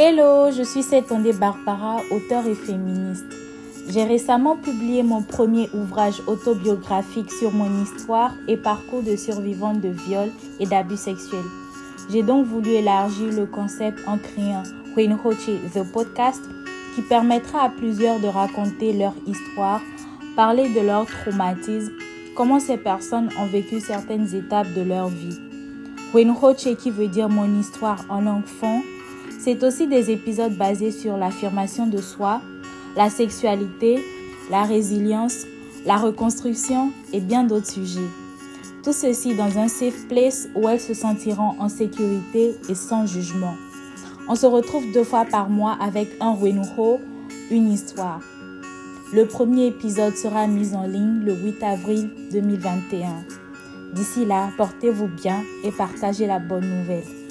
Hello, je suis Setondé Barbara, auteure et féministe. J'ai récemment publié mon premier ouvrage autobiographique sur mon histoire et parcours de survivante de viol et d'abus sexuels. J'ai donc voulu élargir le concept en créant Hoche The Podcast qui permettra à plusieurs de raconter leur histoire, parler de leur traumatisme, comment ces personnes ont vécu certaines étapes de leur vie. Hoche qui veut dire mon histoire en langue fond, c'est aussi des épisodes basés sur l'affirmation de soi, la sexualité, la résilience, la reconstruction et bien d'autres sujets. Tout ceci dans un safe place où elles se sentiront en sécurité et sans jugement. On se retrouve deux fois par mois avec un Renouho, une histoire. Le premier épisode sera mis en ligne le 8 avril 2021. D'ici là, portez-vous bien et partagez la bonne nouvelle.